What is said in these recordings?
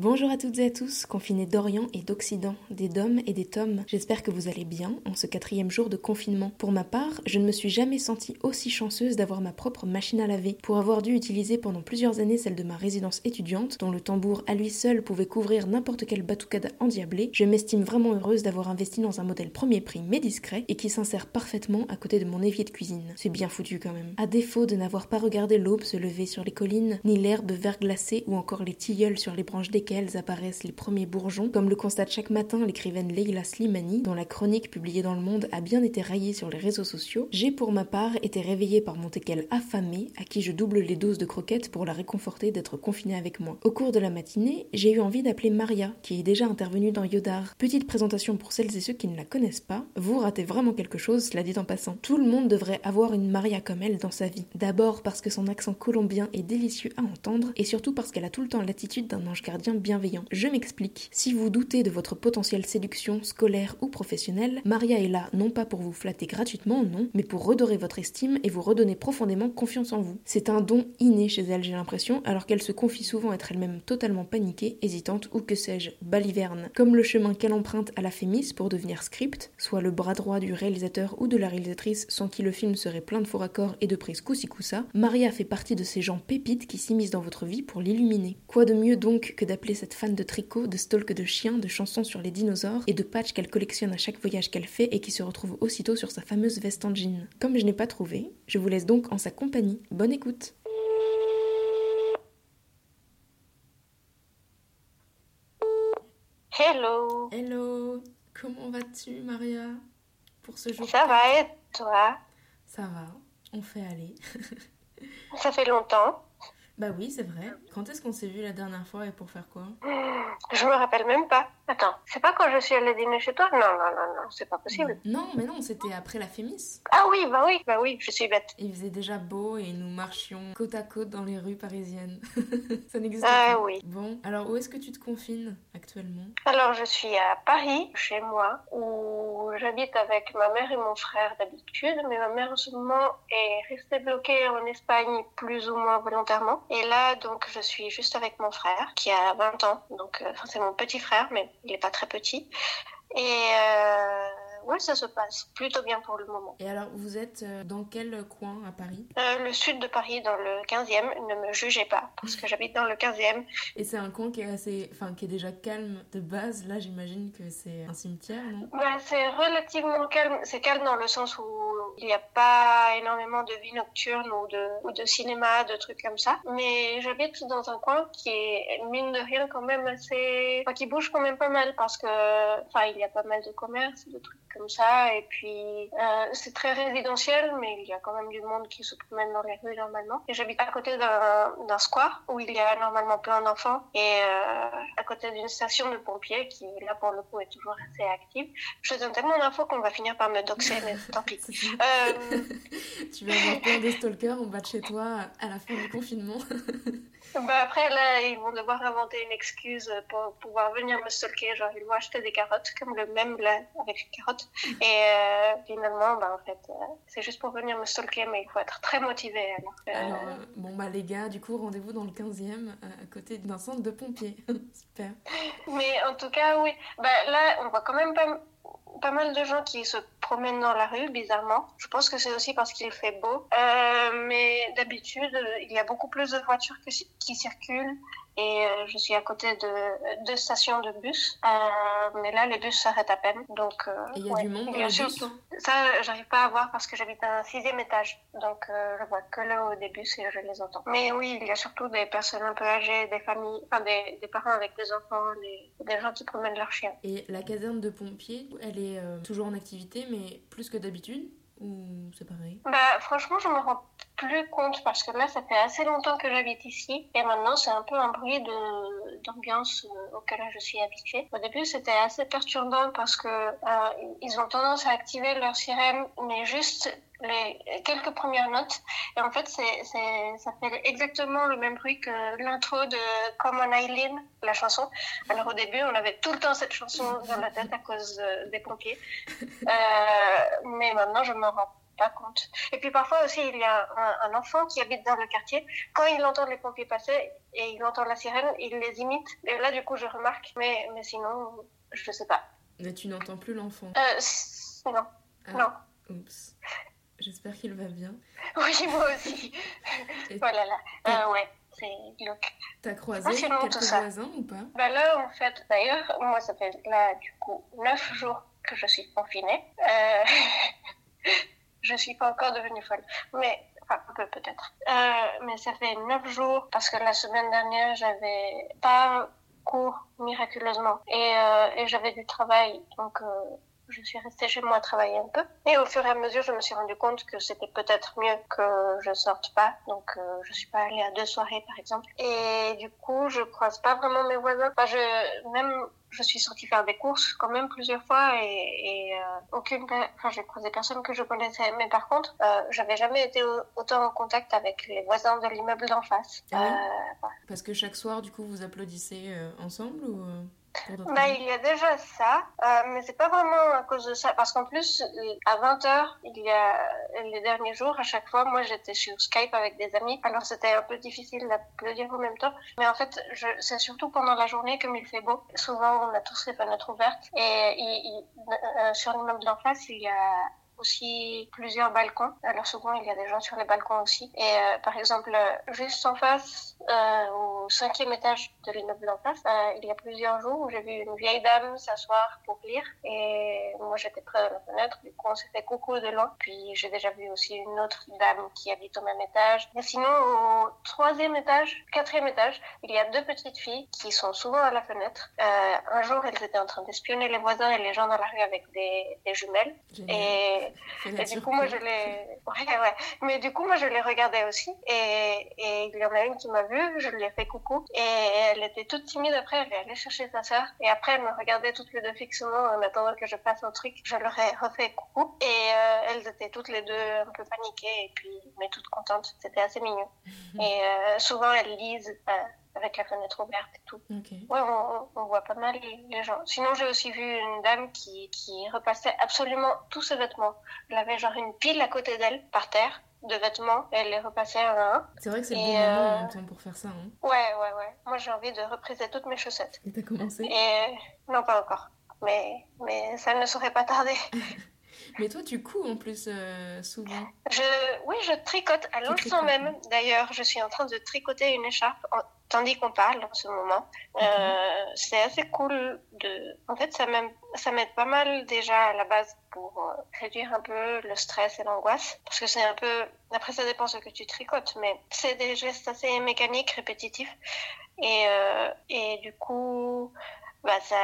Bonjour à toutes et à tous, confinés d'Orient et d'Occident, des DOM et des TOM. J'espère que vous allez bien en ce quatrième jour de confinement. Pour ma part, je ne me suis jamais sentie aussi chanceuse d'avoir ma propre machine à laver. Pour avoir dû utiliser pendant plusieurs années celle de ma résidence étudiante, dont le tambour à lui seul pouvait couvrir n'importe quelle batucade endiablée, je m'estime vraiment heureuse d'avoir investi dans un modèle premier prix mais discret et qui s'insère parfaitement à côté de mon évier de cuisine. C'est bien foutu quand même. À défaut de n'avoir pas regardé l'aube se lever sur les collines, ni l'herbe verglacée ou encore les tilleuls sur les branches des apparaissent les premiers bourgeons, comme le constate chaque matin l'écrivaine Leila Slimani, dont la chronique publiée dans Le Monde a bien été raillée sur les réseaux sociaux, j'ai pour ma part été réveillée par mon teckel affamé, à qui je double les doses de croquettes pour la réconforter d'être confinée avec moi. Au cours de la matinée, j'ai eu envie d'appeler Maria, qui est déjà intervenue dans Yodar. Petite présentation pour celles et ceux qui ne la connaissent pas, vous ratez vraiment quelque chose, cela dit en passant. Tout le monde devrait avoir une Maria comme elle dans sa vie. D'abord parce que son accent colombien est délicieux à entendre, et surtout parce qu'elle a tout le temps l'attitude d'un ange gardien Je m'explique. Si vous doutez de votre potentielle séduction scolaire ou professionnelle, Maria est là non pas pour vous flatter gratuitement, non, mais pour redorer votre estime et vous redonner profondément confiance en vous. C'est un don inné chez elle, j'ai l'impression, alors qu'elle se confie souvent être elle-même totalement paniquée, hésitante ou que sais-je, baliverne. Comme le chemin qu'elle emprunte à la Fémis pour devenir script, soit le bras droit du réalisateur ou de la réalisatrice sans qui le film serait plein de faux raccords et de prises coussi Maria fait partie de ces gens pépites qui s'immiscent dans votre vie pour l'illuminer. Quoi de mieux donc que d'appeler cette fan de tricot, de stalk de chiens, de chansons sur les dinosaures et de patchs qu'elle collectionne à chaque voyage qu'elle fait et qui se retrouve aussitôt sur sa fameuse veste en jean. Comme je n'ai pas trouvé, je vous laisse donc en sa compagnie. Bonne écoute. Hello. Hello. Comment vas-tu, Maria, pour ce jour Ça va et toi? Ça va. On fait aller. Ça fait longtemps. Bah oui, c'est vrai. Quand est-ce qu'on s'est vu la dernière fois et pour faire quoi? Je me rappelle même pas. Attends, c'est pas quand je suis allée dîner chez toi? Non, non, non, non, c'est pas possible. Non, mais non, c'était après la Fémis. Ah oui, bah oui, bah oui, je suis bête. Il faisait déjà beau et nous marchions côte à côte dans les rues parisiennes. Ça n'existe ah, pas. oui. Bon, alors où est-ce que tu te confines actuellement? Alors je suis à Paris, chez moi, où j'habite avec ma mère et mon frère d'habitude, mais ma mère en ce moment est restée bloquée en Espagne plus ou moins volontairement. Et là, donc, je suis juste avec mon frère qui a 20 ans, donc euh, c'est mon petit frère, mais il n'est pas très petit. Et euh, ouais, ça se passe plutôt bien pour le moment. Et alors, vous êtes euh, dans quel coin à Paris? Euh, Le sud de Paris, dans le 15e. Ne me jugez pas, parce que j'habite dans le 15e. Et c'est un coin qui est assez, enfin, qui est déjà calme de base. Là, j'imagine que c'est un cimetière, non? Bah, C'est relativement calme. C'est calme dans le sens où il n'y a pas énormément de vie nocturne ou de, ou de cinéma, de trucs comme ça. Mais j'habite dans un coin qui est, mine de rien, quand même assez... Enfin, qui bouge quand même pas mal parce que... Enfin, il y a pas mal de commerces, de trucs comme ça. Et puis, euh, c'est très résidentiel, mais il y a quand même du monde qui se promène dans les rues normalement. Et j'habite à côté d'un square où il y a normalement plein d'enfants et euh, à côté d'une station de pompiers qui, là, pour le coup, est toujours assez active. Je donne tellement d'infos qu'on va finir par me doxer, mais tant pis. Euh... tu vas avoir plein de stalkers en bas de chez toi à la fin du confinement. Bah après, là, ils vont devoir inventer une excuse pour pouvoir venir me stalker. Genre, ils vont acheter des carottes, comme le même là, avec les carottes. Et euh, finalement, bah, en fait, euh, c'est juste pour venir me stalker, mais il faut être très motivé. Alors, alors euh, bon, bah les gars, du coup, rendez-vous dans le 15e, à côté d'un centre de pompiers. Super. Mais en tout cas, oui. Bah là, on voit quand même pas pas mal de gens qui se promènent dans la rue, bizarrement. Je pense que c'est aussi parce qu'il fait beau. Euh, mais d'habitude, il y a beaucoup plus de voitures qui circulent et euh, je suis à côté de deux stations de bus. Euh, mais là, les bus s'arrêtent à peine. Donc, euh, il y a du monde dans les bus Ça, j'arrive pas à voir parce que j'habite à un sixième étage. Donc, je vois que le haut des bus et je les entends. Mais oui, il y a surtout des personnes un peu âgées, des familles, enfin des, des parents avec des enfants, des, des, gens qui promènent leurs chiens. Et la caserne de pompiers, elle est toujours en activité, mais plus que d'habitude c'est pareil? Bah franchement, je me rends plus compte parce que là, ça fait assez longtemps que j'habite ici et maintenant, c'est un peu un bruit de d'ambiance euh, auquel je suis habituée. Au début, c'était assez perturbant parce que euh, ils ont tendance à activer leur sirène, mais juste les quelques premières notes. Et en fait, c'est, c'est, ça fait exactement le même bruit que l'intro de Common Eileen, la chanson. Alors au début, on avait tout le temps cette chanson dans la tête à cause euh, des pompiers. Euh, mais maintenant, je me rends pas compte. Et puis parfois aussi, il y a un, enfant qui habite dans le quartier. Quand il entend les pompiers passer et il entend la sirène, il les imite. Et là, du coup, je remarque. Mais, mais sinon, je sais pas. Mais tu n'entends plus l'enfant euh, Non. Ah, non. Oups. J'espère qu'il va bien. Oui, moi aussi. oh là là. Euh, ouais c'est glauque. T'as croisé quelques voisins ou pas? Bah Là, en fait, d'ailleurs, moi, ça fait là, du coup, neuf jours que je suis confinée. Euh... je suis pas encore devenue folle, mais enfin, un peu peut-être. Euh, mais ça fait neuf jours parce que la semaine dernière, j'avais pas cours miraculeusement et, euh, et j'avais du travail, donc euh, je suis restée chez moi travailler un peu. Et au fur et à mesure, je me suis rendu compte que c'était peut-être mieux que je sorte pas. Donc, euh, je suis pas allée à deux soirées, par exemple. Et du coup, je croise pas vraiment mes voisins. Enfin, je, même, je suis sortie faire des courses quand même plusieurs fois et, et euh, aucune, enfin, j'ai croisé personne que je connaissais. Mais par contre, euh, j'avais jamais été autant en contact avec les voisins de l'immeuble d'en face. Ah euh, Parce que chaque soir, du coup, vous applaudissez ensemble ou bah, il y a déjà ça, euh, mais c'est pas vraiment à cause de ça, parce qu'en plus, à 20h, il y a les derniers jours, à chaque fois, moi j'étais sur Skype avec des amis, alors c'était un peu difficile d'applaudir en même temps, mais en fait, c'est surtout pendant la journée, comme il fait beau, souvent on a tous les fenêtres ouvertes, et il, euh, sur l'immeuble d'en face, il y a aussi plusieurs balcons. Alors souvent, il y a des gens sur les balcons aussi. Et euh, par exemple, juste en face, euh, au cinquième étage de l'immeuble d'en face, euh, il y a plusieurs jours où j'ai vu une vieille dame s'asseoir pour lire. Et moi, j'étais près de la fenêtre. Du coup, on s'est fait coucou de loin. Puis j'ai déjà vu aussi une autre dame qui habite au même étage. Et sinon, au troisième étage, quatrième étage, il y a deux petites filles qui sont souvent à la fenêtre. un jour, elles étaient en train d'espionner les voisins et les gens dans la rue avec des, des jumelles. Et et, du coup, moi, je les. Ouais, ouais. Mais du coup, moi, je les regardais aussi. Et, et il y en a une qui m'a vue, je lui ai fait coucou. Et elle était toute timide après, elle est allée chercher sa sœur. Et après, elle me regardait toutes les deux fixement en attendant que je passe au truc. Je leur ai refait coucou. Et euh, elles étaient toutes les deux un peu paniquées, et puis, mais toutes contentes. C'était assez mignon. et euh, souvent, elles lisent. Euh, avec la fenêtre ouverte et tout. Ouais, on, voit pas mal les gens. Sinon, j'ai aussi vu une dame qui, qui repassait absolument tous ses vêtements. Elle avait genre une pile à côté d'elle, par terre, de vêtements. Elle les repassait un à un. C'est vrai que c'est le bon moment en même temps pour faire ça. Hein. Ouais, ouais, ouais. Moi, j'ai envie de repriser toutes mes chaussettes. Et t'as commencé? Et non, pas encore. Mais, mais ça ne saurait pas tarder. Mais toi, tu couds en plus euh, souvent. Je, oui, je tricote à l'instant même. D'ailleurs, je suis en train de tricoter une écharpe tandis qu'on parle en ce moment. Euh, c'est assez cool de. En fait, ça m'aide, ça m'aide pas mal déjà à la base pour euh, réduire un peu le stress et l'angoisse, parce que c'est un peu. Après, ça dépend ce que tu tricotes, mais c'est des gestes assez mécaniques, répétitifs, et et du coup bah ça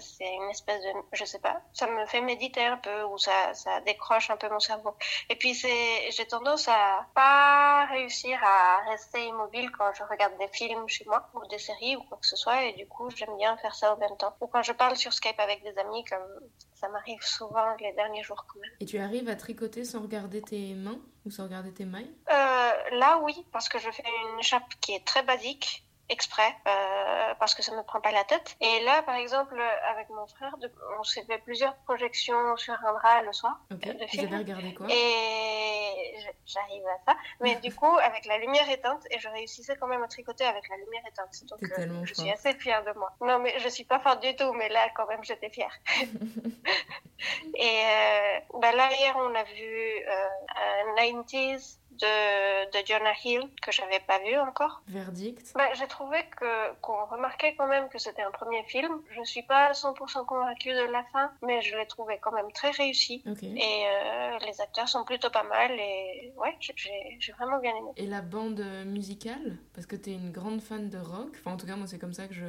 c'est une espèce de je sais pas ça me fait méditer un peu ou ça ça décroche un peu mon cerveau. Et puis c'est j'ai tendance à pas réussir à rester immobile quand je regarde des films chez moi ou des séries ou quoi que ce soit. Et du coup j'aime bien faire ça en même temps. Ou quand je parle sur Skype avec des amis comme ça m'arrive souvent les derniers jours quand même. Et tu arrives à tricoter sans regarder tes mains ou sans regarder tes mailles? Euh, là oui parce que je fais une écharpe qui est très basique exprès euh, parce que ça me prend pas la tête. Et là, par exemple, avec mon frère, on s'est fait plusieurs projections sur un bras le soir. Ok. De Vous avez regardé quoi? Et j'arrive à ça. Mais du coup, avec la lumière éteinte, et je réussissais quand même à tricoter avec la lumière éteinte. Donc, euh, je suis assez fière de moi. Non, mais je suis pas forte du tout, mais là, quand même, j'étais fière. et euh, bah là, hier, on a vu un 90s de, de Jonah Hill que j'avais pas vu encore. Verdict bah, J'ai trouvé que qu'on remarquait quand même que c'était un premier film. Je suis pas 100% convaincue de la fin, mais je l'ai trouvé quand même très réussi. Et euh, les acteurs sont plutôt pas mal et ouais, j'ai vraiment bien aimé. Et la bande musicale? Parce que tu es une grande fan de rock. Enfin, en tout cas, moi, c'est comme ça que je,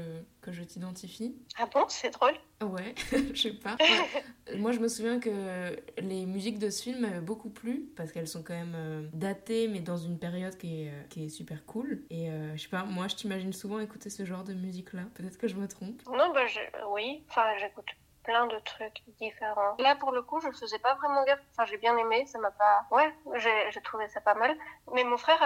que je t'identifie. Ah bon C'est drôle Ouais, je sais pas. moi, je me souviens que les musiques de ce film m'avaient beaucoup plu parce qu'elles sont quand même euh, datées, mais dans une période qui est, euh, qui est super cool. Et euh, je sais pas, moi, je t'imagine souvent écouter ce genre de musique-là. Peut-être que je me trompe. Non, bah, je... oui. Enfin, j'écoute plein de trucs différents. Là, pour le coup, je faisais pas vraiment gaffe. Enfin, j'ai bien aimé, ça m'a pas. Ouais, j'ai trouvé ça pas mal. Mais mon frère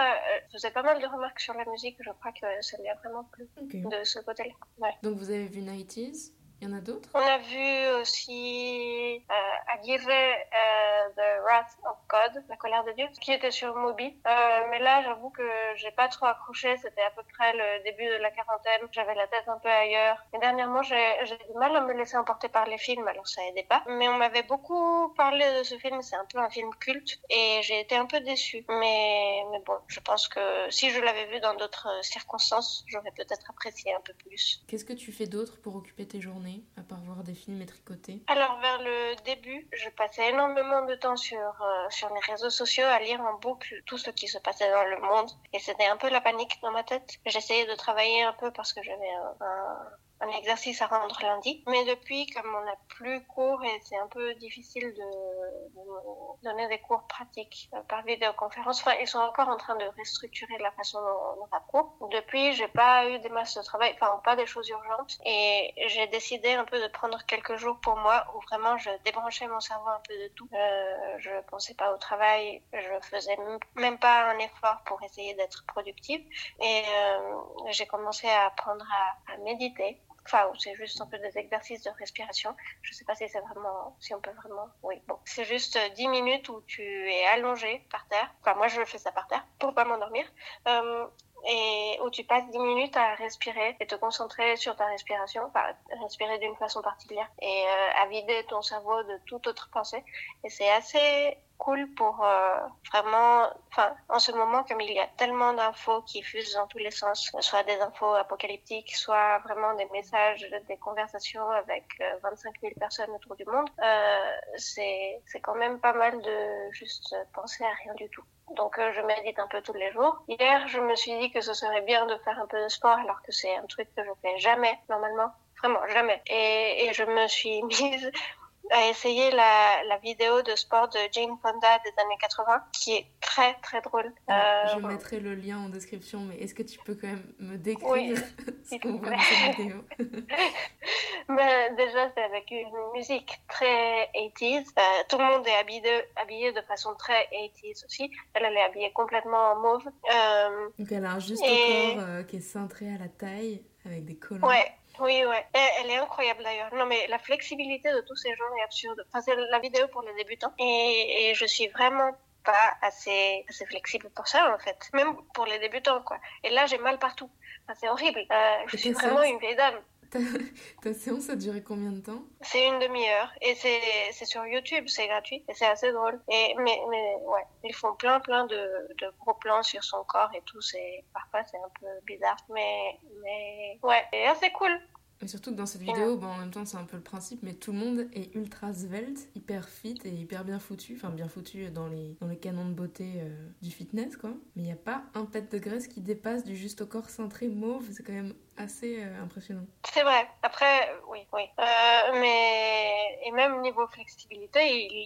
faisait pas mal de remarques sur la musique. Je crois que ça lui a vraiment plu de ce côté-là. Ouais. Donc, vous avez vu 90s Il y en a d'autres? On a vu aussi euh, Aguirre, euh, The Wrath of God, La colère de Dieu, qui était sur Moby. Euh, mais là, j'avoue que j'ai pas trop accroché. C'était à peu près le début de la quarantaine. J'avais la tête un peu ailleurs. Et dernièrement, j'ai du mal à me laisser emporter par les films, alors ça aidait pas. Mais on m'avait beaucoup parlé de ce film. C'est un peu un film culte. Et j'ai été un peu déçue. Mais, mais bon, je pense que si je l'avais vu dans d'autres circonstances, j'aurais peut-être apprécié un peu plus. Qu'est-ce que tu fais d'autre pour occuper tes journées, à part voir des films et tricoter Alors, vers le début, je passais énormément de temps sur, euh, sur les réseaux sociaux à lire en boucle tout ce qui se passait dans le monde. Et c'était un peu la panique dans ma tête. J'essayais de travailler un peu parce que j'avais un un exercice à rendre lundi. Mais depuis, comme on n'a plus cours et c'est un peu difficile de, donner des cours pratiques euh, par vidéoconférence, enfin, ils sont encore en train de restructurer la façon dont on a cours. Depuis, j'ai pas eu des masses de travail, enfin, pas des choses urgentes. Et j'ai décidé un peu de prendre quelques jours pour moi où vraiment je débranchais mon cerveau un peu de tout. Euh, je pensais pas au travail, je faisais même pas un effort pour essayer d'être productive. Et euh, j'ai commencé à apprendre à méditer Enfin, c'est juste un peu des exercices de respiration. Je sais pas si c'est vraiment, si on peut vraiment, oui, bon. C'est juste 10 euh, minutes où tu es allongé par terre. Enfin, moi, je fais ça par terre pour pas m'endormir. Euh, et où tu passes 10 minutes à respirer et te concentrer sur ta respiration, enfin respirer d'une façon particulière et euh, à vider ton cerveau de toute autre pensée. Et c'est assez cool pour euh, vraiment, enfin, en ce moment, comme il y a tellement d'infos qui fusent dans tous les sens, soit des infos apocalyptiques, soit vraiment des messages, des conversations avec 25 euh, 000 personnes autour du monde, euh, c'est quand même pas mal de juste penser à rien du tout. Donc euh, je médite un peu tous les jours. Hier, je me suis dit que ce serait bien de faire un peu de sport alors que c'est un truc que je fais jamais normalement. Vraiment, jamais. Et, et je me suis mise à essayer la, la, vidéo de sport de Jane Fonda des années 80, qui est très très drôle. Ah, je euh, mettrai le lien en description, mais est-ce que tu peux quand même me décrire ce qu'on voit dans cette vidéo? Ben, Déjà, c'est avec une musique très 80s. Euh, tout le monde est habillé, habillé de façon très 80s aussi. Elle, elle est habillée complètement en mauve. Euh, Donc elle a un juste corps euh, qui est cintré à la taille, avec des collants. Ouais. Oui, ouais. Elle est incroyable d'ailleurs. Non, mais la flexibilité de tous ces gens est absurde. Enfin, c'est la vidéo pour les débutants. Et, et je suis vraiment pas assez, assez flexible pour ça, en fait. Même pour les débutants, quoi. Et là, j'ai mal partout. Enfin, c'est horrible. Euh, je suis vraiment une vieille dame. Ta, séance a duré combien de temps? C'est une demi-heure et c'est sur YouTube, c'est gratuit et c'est assez drôle. Et mais, mais ouais, ils font plein plein de, de gros plans sur son corps et tout. C'est parfois c'est un peu bizarre, mais mais ouais, c'est assez cool. Et surtout que dans cette vidéo, bon, en même temps, c'est un peu le principe, mais tout le monde est ultra svelte, hyper fit et hyper bien foutu. Enfin, bien foutu dans les, dans les canons de beauté euh, du fitness, quoi. Mais il n'y a pas un pet de graisse qui dépasse du juste au corps cintré mauve. C'est quand même assez euh, impressionnant. C'est vrai. Après, oui, oui. Euh, mais même niveau flexibilité,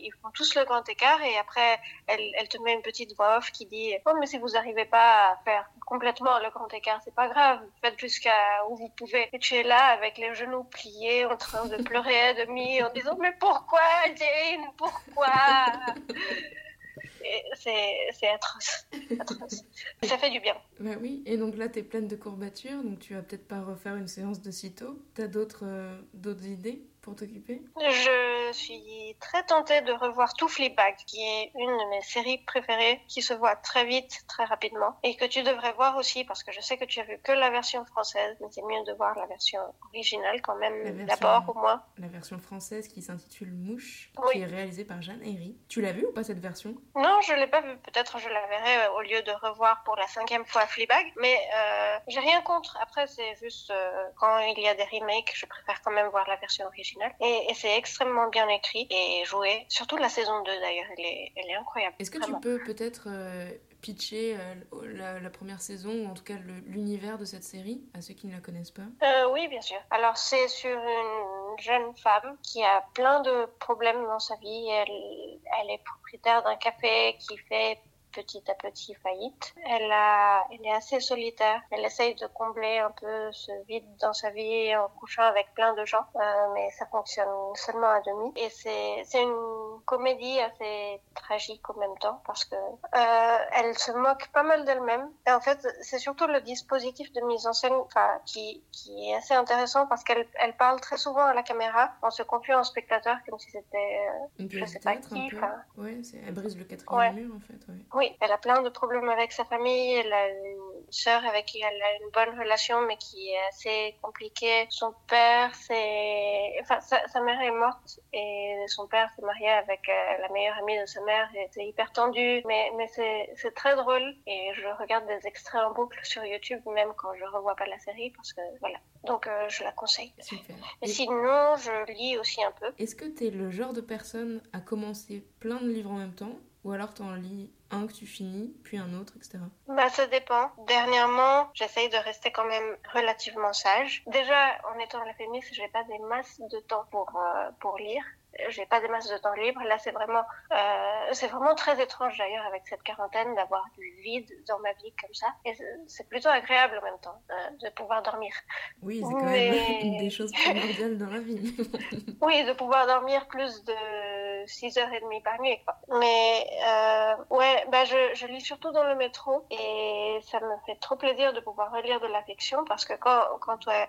ils, font tous le grand écart et après, elle, te met une petite voix off qui dit oh mais si vous n'arrivez pas à faire complètement le grand écart, c'est pas grave. Faites jusqu'à où vous pouvez. Et tu es là avec les genoux pliés, en train de pleurer à demi, en disant mais pourquoi Jane, pourquoi? C'est atroce. atroce. Ça fait du bien. Bah oui, et donc là, tu es pleine de courbatures, donc tu vas peut-être pas refaire une séance de sitôt. Tu as d'autres euh, idées? Pour t'occuper Je suis très tentée de revoir tout Fleabag, qui est une de mes séries préférées, qui se voit très vite, très rapidement, et que tu devrais voir aussi, parce que je sais que tu as vu que la version française, mais c'est mieux de voir la version originale quand même, d'abord au moins. La version française qui s'intitule Mouche, qui est réalisée par Jeanne Herry. Tu l'as vue ou pas cette version? Non, je l'ai pas vue. Peut-être je la verrai euh, au lieu de revoir pour la cinquième fois Fleabag, mais euh, j'ai rien contre. Après, c'est juste euh, quand il y a des remakes, je préfère quand même voir la version originale. Et, c'est extrêmement bien écrit et joué. Surtout la saison 2 d'ailleurs, elle est, elle est incroyable. Est-ce que tu peux peut-être euh, pitcher euh, la, première saison ou en tout cas l'univers de cette série à ceux qui ne la connaissent pas? Euh, Oui, bien sûr. Alors c'est sur une jeune femme qui a plein de problèmes dans sa vie. Elle, elle est propriétaire d'un café qui fait petit à petit faillite. Elle, a, elle est assez solitaire. Elle essaye de combler un peu ce vide dans sa vie en couchant avec plein de gens, euh, mais ça fonctionne seulement à demi. Et c'est une comédie assez tragique en même temps parce que euh, elle se moque pas mal d'elle-même. Et en fait, c'est surtout le dispositif de mise en scène qui, qui est assez intéressant parce qu'elle elle parle très souvent à la caméra en se confiant au spectateur comme si c'était euh, je sais pas qui. Ouais, elle brise le quatrième mur en fait. Oui, elle a plein de problèmes avec sa famille. Elle a une sœur avec qui elle a une bonne relation mais qui est assez compliquée. Son père, c'est, enfin, sa, mère est morte et son père s'est marié avec euh, la meilleure amie de sa mère. C'est hyper tendu, mais mais c'est très drôle et je regarde des extraits en boucle sur YouTube même quand je revois pas la série parce que voilà. Donc euh, je la conseille. Super. Et, sinon, je lis aussi un peu. Est-ce que tu es le genre de personne à commencer plein de livres en même temps ou alors tu en lis un que tu finis, puis un autre, etc. Bah, ça dépend. Dernièrement, j'essaye de rester quand même relativement sage. Déjà, en étant la féministe, j'ai pas des masses de temps pour, euh, pour lire j'ai pas des masses de temps libre. Là, c'est vraiment, euh, c'est vraiment très étrange d'ailleurs avec cette quarantaine d'avoir du vide dans ma vie comme ça. Et c'est plutôt agréable en même temps euh, de pouvoir dormir. Oui, c'est quand même une des choses primordiales dans la vie. oui, de pouvoir dormir plus de 6h30 par nuit. Quoi. Mais euh, ouais, bah je, je lis surtout dans le métro et ça me fait trop plaisir de pouvoir relire de la fiction parce que quand, quand ouais,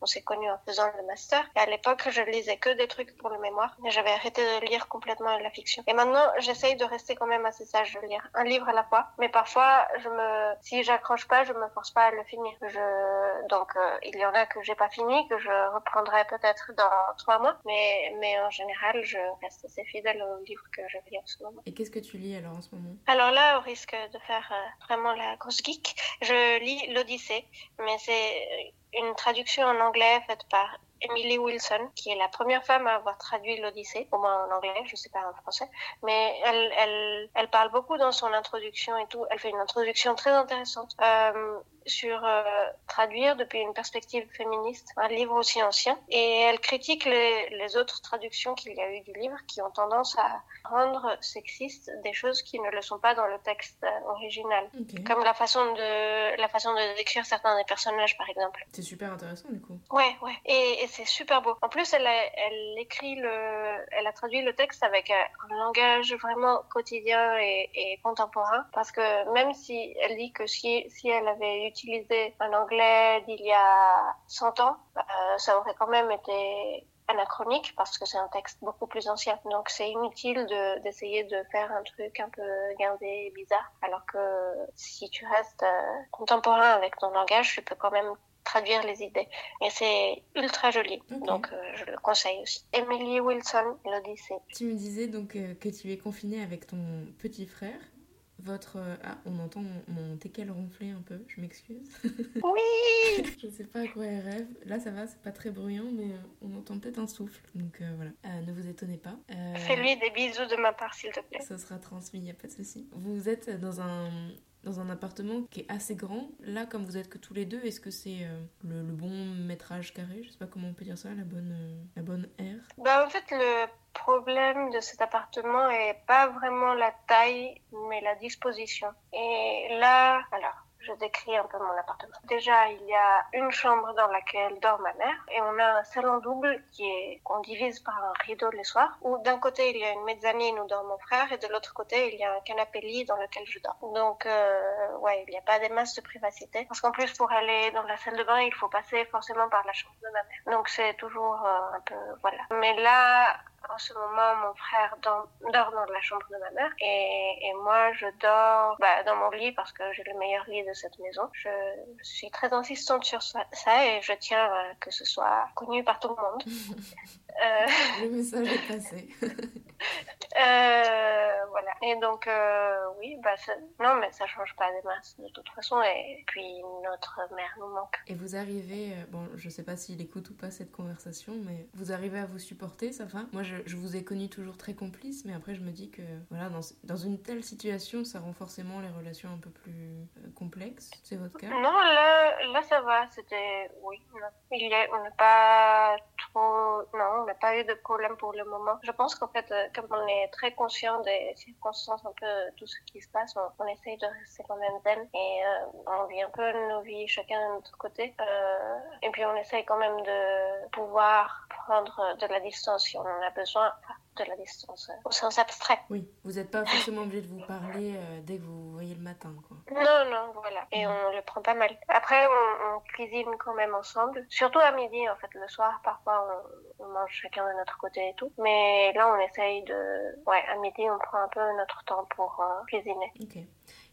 on s'est connus en faisant le master. Et à l'époque, je lisais que des trucs pour le mémoire. Mais j'avais arrêté de lire complètement la fiction. Et maintenant, j'essaye de rester quand même assez sage, de lire un livre à la fois. Mais parfois, je me, si j'accroche pas, je me force pas à le finir. Je, donc, euh, il y en a que j'ai pas fini, que je reprendrai peut-être dans trois mois. Mais, mais en général, je reste assez fidèle au livre que je lis en ce moment. Et qu'est-ce que tu lis alors en ce moment? Alors là, au risque de faire euh, vraiment la grosse geek, je lis l'Odyssée. Mais c'est une traduction en anglais faite par Emily Wilson, qui est la première femme à avoir traduit l'Odyssée, au moins en anglais, je sais pas en français, mais elle, elle, elle parle beaucoup dans son introduction et tout. Elle fait une introduction très intéressante. Euh, sur euh, traduire depuis une perspective féministe un livre aussi ancien. Et elle critique les, les autres traductions qu'il y a eu du livre qui ont tendance à rendre sexistes des choses qui ne le sont pas dans le texte euh, original. Comme la façon de la façon de décrire certains des personnages par exemple. C'est super intéressant du coup. Ouais ouais. Et, et c'est super beau en plus elle a, elle écrit le elle a traduit le texte avec un langage vraiment quotidien et, contemporain parce que même si elle dit que si si elle avait eu utiliser un anglais d'il y a 100 ans, euh, ça aurait quand même été anachronique parce que c'est un texte beaucoup plus ancien. Donc c'est inutile d'essayer de, faire un truc un peu gardé et bizarre. Alors que si tu restes euh, contemporain avec ton langage, tu peux quand même traduire les idées. Et c'est ultra joli, donc euh, je le conseille aussi. Emily Wilson, l'Odyssée. Tu me disais donc que tu es confinée avec ton petit frère. Votre. Euh, ah, on entend mon, teckel ronfler un peu, je m'excuse. Oui Je sais pas à quoi elle rêve. Là, ça va, c'est pas très bruyant, mais euh, on entend peut-être un souffle. Donc euh, voilà. ne vous étonnez pas. Fais-lui des bisous de ma part, s'il te plaît. Ça sera transmis, y a pas de souci. Vous êtes dans un dans un appartement qui est assez grand. Là, comme vous êtes que tous les deux, est-ce que c'est le, bon métrage carré? Je sais pas comment on peut dire ça, la bonne, la bonne aire Bah, en fait, le problème de cet appartement est pas vraiment la taille, mais la disposition. Et là, alors, je décris un peu mon appartement. Déjà, il y a une chambre dans laquelle dort ma mère et on a un salon double qui est qu'on divise par un rideau les soirs. Où d'un côté il y a une mezzanine où dort mon frère et de l'autre côté il y a un canapé lit dans lequel je dors. Donc euh, ouais, il n'y a pas des masses de privacité parce qu'en plus pour aller dans la salle de bain il faut passer forcément par la chambre de ma mère. Donc c'est toujours euh, un peu voilà. Mais là en ce moment, mon frère dort, dans la chambre de ma mère et, et moi, je dors bah, dans mon lit parce que j'ai le meilleur lit de cette maison. Je, suis très insistante sur ça, et je tiens à que ce soit connu par tout le monde. euh... Le message est passé. Euh. Et donc, euh, oui, bah, non, mais ça change pas des masses de toute façon. Et puis, notre mère nous manque. Et vous arrivez, euh, bon, je sais pas s'il écoute ou pas cette conversation, mais vous arrivez à vous supporter, ça va Moi, je, je, vous ai connu toujours très complice, mais après, je me dis que, voilà, dans, dans une telle situation, ça rend forcément les relations un peu plus complexes. C'est votre cas? Non, là, là ça va. C'était, oui, il est, on n'est pas Oh, non, on n'a pas eu de problème pour le moment. Je pense qu'en fait, euh, comme on est très conscient des circonstances, un peu tout ce qui se passe, on, essaye de rester quand même zen et euh, on vit un peu nos vies chacun de notre côté. Euh, et puis on essaye quand même de pouvoir prendre de la distance si on en a besoin de la distance au sens abstrait. Oui, vous n'êtes pas forcément obligé de vous parler dès que vous voyez le matin. Quoi. Non, non, voilà. Et on le prend pas mal. Après, on, on, cuisine quand même ensemble, surtout à midi en fait. Le soir, parfois, on, mange chacun de notre côté et tout. Mais là, on essaye de... Ouais, à midi, on prend un peu notre temps pour euh, cuisiner. Ok.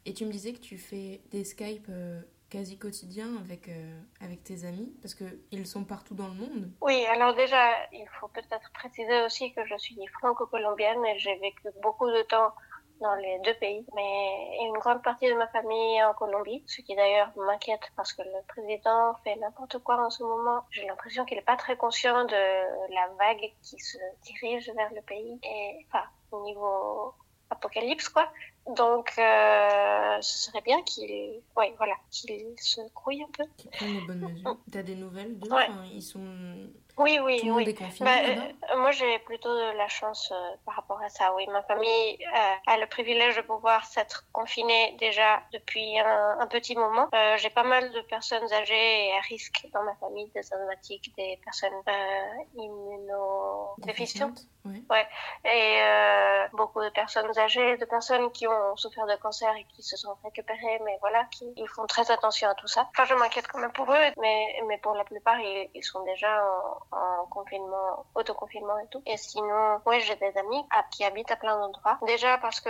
Et tu me disais que tu fais des Skype euh, quasi quotidiens avec, euh, avec tes amis Parce qu'ils sont partout dans le monde. Oui, alors déjà, il faut peut-être préciser aussi que je suis franco-colombienne et j'ai vécu beaucoup de temps dans les deux pays, mais une grande partie de ma famille est en Colombie, ce qui d'ailleurs m'inquiète parce que le président fait n'importe quoi en ce moment. J'ai l'impression qu'il n'est pas très conscient de la vague qui se dirige vers le pays et enfin au niveau apocalypse quoi. Donc euh, ce serait bien qu'il ouais, voilà, qu'il se grouille un peu. Qu'il prenne les bonnes mesures. T'as des nouvelles d'eux? Ils sont oui, oui, oui. Bah, euh, moi, j'ai plutôt de la chance euh, par rapport à ça. Oui, ma famille euh, a le privilège de pouvoir s'être confinée déjà depuis un, petit moment. j'ai pas mal de personnes âgées et à risque dans ma famille, des asthmatiques, des personnes immunodéficientes. Oui. Ouais. Et beaucoup de personnes âgées, de personnes qui ont souffert de cancer et qui se sont récupérées, mais voilà, qui ils font très attention à tout ça. Enfin, je m'inquiète quand même pour eux, mais, mais pour la plupart, ils, ils sont déjà en, en confinement, autoconfinement et tout. Et sinon, ouais, j'ai des amis qui habitent à plein d'endroits. Déjà parce que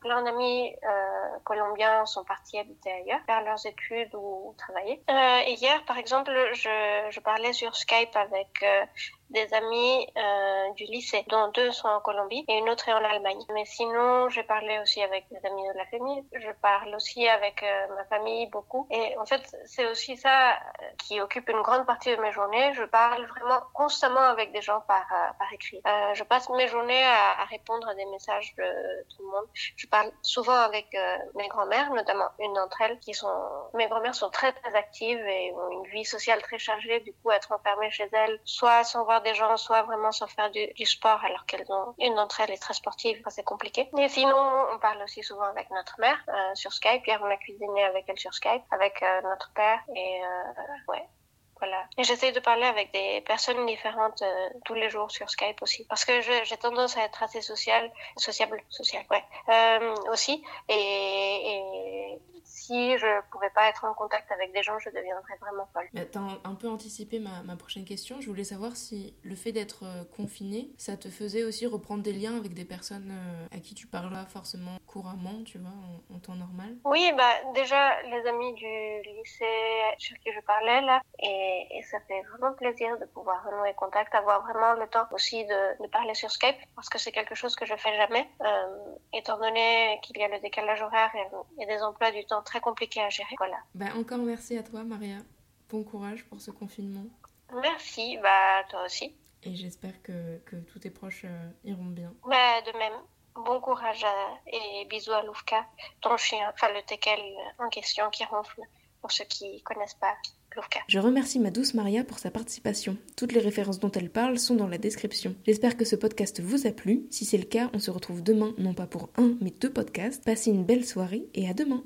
plein d'amis euh, colombiens sont partis habiter ailleurs, faire leurs études ou travailler. Euh, hier, par exemple, je, je parlais sur Skype avec euh, des amis euh, du lycée, dont deux sont en Colombie et une autre est en Allemagne. Mais sinon, j'ai parlé aussi avec des amis de la famille. Je parle aussi avec euh, ma famille beaucoup. Et en fait, c'est aussi ça euh, qui occupe une grande partie de mes journées. Je parle vraiment constamment avec des gens par, euh, par écrit. Je passe mes journées à, à, répondre à des messages de tout le monde. Je parle souvent avec mes grand-mères, notamment une d'entre elles qui sont... Mes grand-mères sont très très actives et ont une vie sociale très chargée. Du coup, être enfermées chez elles, soit sans voir des gens, soit vraiment sans faire du, sport, alors qu'elles ont une d'entre elles est très sportive, c'est compliqué. Et sinon, on parle aussi souvent avec notre mère euh, sur Skype. Hier, on a cuisiné avec elle sur Skype, avec euh, notre père, et euh, ouais. Voilà. Et j'essaie de parler avec des personnes différentes tous les jours sur Skype aussi. Parce que j'ai tendance à être assez sociale, sociable, social, ouais, aussi. Et si je pouvais pas être en contact avec des gens, je deviendrais vraiment folle. Tu as un peu anticipé ma, ma, prochaine question. Je voulais savoir si le fait d'être euh, confiné, ça te faisait aussi reprendre des liens avec des personnes euh, à qui tu parles pas forcément couramment, tu vois, en, en, temps normal? Oui, bah déjà les amis du lycée sur qui je parlais là, et, et ça fait vraiment plaisir de pouvoir renouer contact, avoir vraiment le temps aussi de, de parler sur Skype, parce que c'est quelque chose que je fais jamais, euh, étant donné qu'il y a le décalage horaire et, et des emplois du temps très compliqué à gérer. Voilà. Bah, encore merci à toi, Maria. Bon courage pour ce confinement. Merci, bah, toi aussi. Et j'espère que, que, tous tes proches euh, iront bien. Bah, de même. Bon courage et bisous à Loufka, ton chien, enfin le teckel en question qui ronfle, pour ceux qui connaissent pas. Je remercie ma douce Maria pour sa participation. Toutes les références dont elle parle sont dans la description. J'espère que ce podcast vous a plu. Si c'est le cas, on se retrouve demain, non pas pour un, mais deux podcasts. Passez une belle soirée et à demain.